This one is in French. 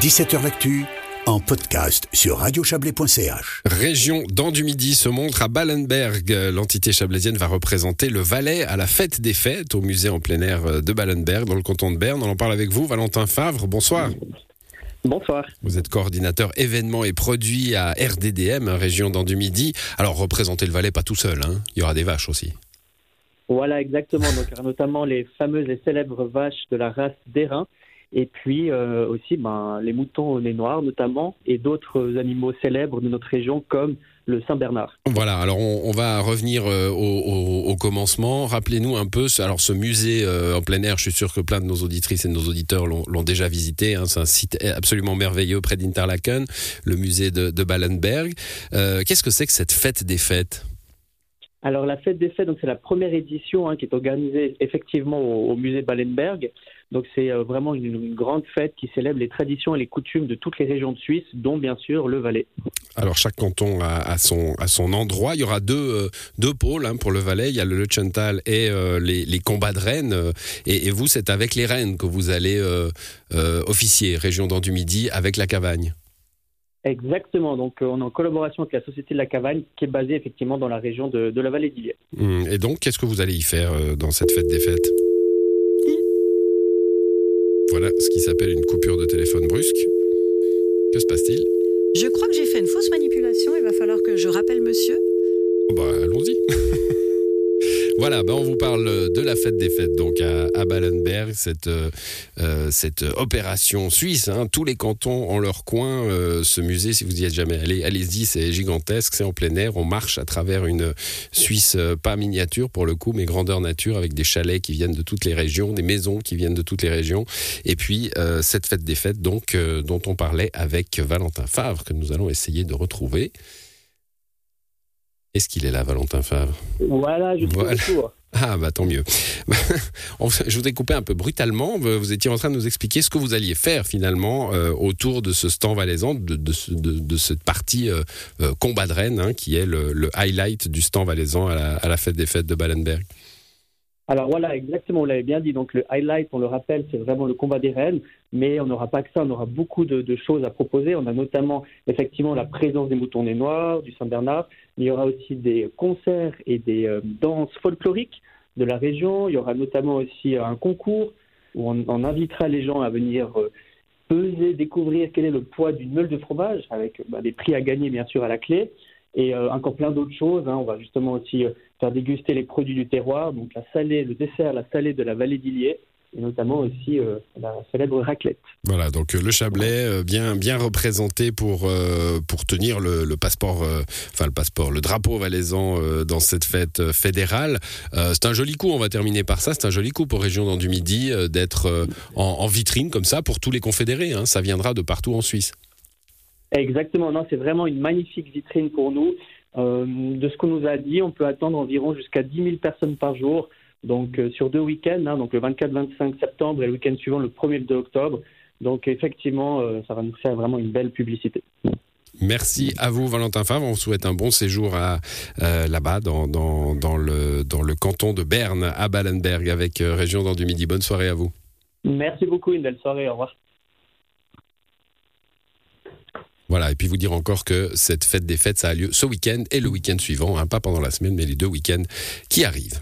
17h L'actu en podcast sur radiochablais.ch. Région dans du Midi se montre à Ballenberg. L'entité chablaisienne va représenter le Valais à la fête des fêtes au musée en plein air de Ballenberg dans le canton de Berne. On en parle avec vous, Valentin Favre. Bonsoir. Bonsoir. Vous êtes coordinateur événements et produits à RDDM, région dans du Midi. Alors représenter le Valais pas tout seul, hein. il y aura des vaches aussi. Voilà, exactement. Donc, notamment les fameuses et célèbres vaches de la race d'Airain. Et puis euh, aussi ben, les moutons au nez noir notamment et d'autres animaux célèbres de notre région comme le Saint-Bernard. Voilà, alors on, on va revenir euh, au, au, au, commencement. Rappelez-nous un peu, alors ce musée euh, en plein air, je suis sûr que plein de nos auditrices et de nos auditeurs l'ont déjà visité. Hein, C'est un site absolument merveilleux près d'Interlaken, le musée de, de Ballenberg. Euh, Qu'est-ce que c'est que cette fête des fêtes? Alors la fête des fêtes, donc c'est la première édition hein, qui est organisée effectivement au, musée Ballenberg. Donc c'est euh, vraiment une, grande fête qui célèbre les traditions et les coutumes de toutes les régions de Suisse, dont bien sûr le Valais. Alors chaque canton a, son, endroit. Il y aura deux, euh, pôles hein, pour le Valais. Il y a le Lechental et euh, les, combats de rennes. Et, vous, c'est avec les rennes que vous allez officier, région d'Andu-Midi, avec la Cavagne. Exactement. Donc, euh, on est en collaboration avec la Société de la Cavagne, qui est basée effectivement dans la région de, de la vallée d'Illier. Mmh. Et donc, qu'est-ce que vous allez y faire euh, dans cette fête des fêtes? Voilà ce qui s'appelle une coupure de téléphone brusque. Que se passe-t-il? Je crois que j'ai fait une fausse manipulation. Il va falloir que je rappelle monsieur. Oh bah, allons-y. Voilà, ben on vous parle de la fête des fêtes donc à, Ballenberg, cette, euh, cette opération suisse. Hein. Tous les cantons ont leur coin. Euh, ce musée, si vous y êtes jamais allé, allez-y, c'est gigantesque, c'est en plein air. On marche à travers une Suisse euh, pas miniature pour le coup, mais grandeur nature, avec des chalets qui viennent de toutes les régions, des maisons qui viennent de toutes les régions. Et puis euh, cette fête des fêtes donc euh, dont on parlait avec Valentin Favre que nous allons essayer de retrouver. Est-ce qu'il est là, Valentin Favre? Voilà, je suis voilà. Ah bah tant mieux. je vous ai coupé un peu brutalement. Vous étiez en train de nous expliquer ce que vous alliez faire finalement euh, autour de ce stand valaisan, de, de, de, de cette partie euh, euh, combat de Rennes, hein, qui est le, le, highlight du stand valaisan à la, à la fête des fêtes de Ballenberg. Alors voilà, exactement, vous l'avez bien dit. Donc le highlight, on le rappelle, c'est vraiment le combat des rennes, mais on n'aura pas que ça, on aura beaucoup de, choses à proposer. On a notamment effectivement la présence des moutons nez noirs, du Saint-Bernard. Il y aura aussi des concerts et des euh, danses folkloriques de la région. Il y aura notamment aussi un concours où on, on invitera les gens à venir euh, peser, découvrir quel est le poids d'une meule de fromage, avec bah, des prix à gagner bien sûr à la clé et euh, encore plein d'autres choses. Hein. On va justement aussi euh, faire déguster les produits du terroir, donc la salée, le dessert, la salée de la vallée d'Illier et notamment aussi euh, la célèbre raclette. Voilà, donc le Chablais bien bien représenté pour pour tenir le, passeport, enfin le passeport, le drapeau valaisan dans cette fête fédérale. c'est un joli coup. On va terminer par ça. C'est un joli coup pour région dans du Midi d'être en, en, vitrine comme ça pour tous les confédérés. Hein. Ça viendra de partout en Suisse. Exactement, non, c'est vraiment une magnifique vitrine pour nous. Euh, de ce qu'on nous a dit, on peut attendre environ jusqu'à 10 000 personnes par jour, donc euh, sur deux week-ends, hein, donc le 24-25 septembre et le week-end suivant, le 1er 2 octobre. Donc effectivement, euh, ça va nous faire vraiment une belle publicité. Merci à vous, Valentin Favre. On vous souhaite un bon séjour euh, là-bas, dans, dans, dans, le, dans le canton de Berne, à Ballenberg, avec Région dans du Midi. Bonne soirée à vous. Merci beaucoup, une belle soirée. Au revoir. Voilà, et puis vous dire encore que cette fête des fêtes, ça a lieu ce week-end et le week-end suivant, hein, pas pendant la semaine, mais les deux week-ends qui arrivent.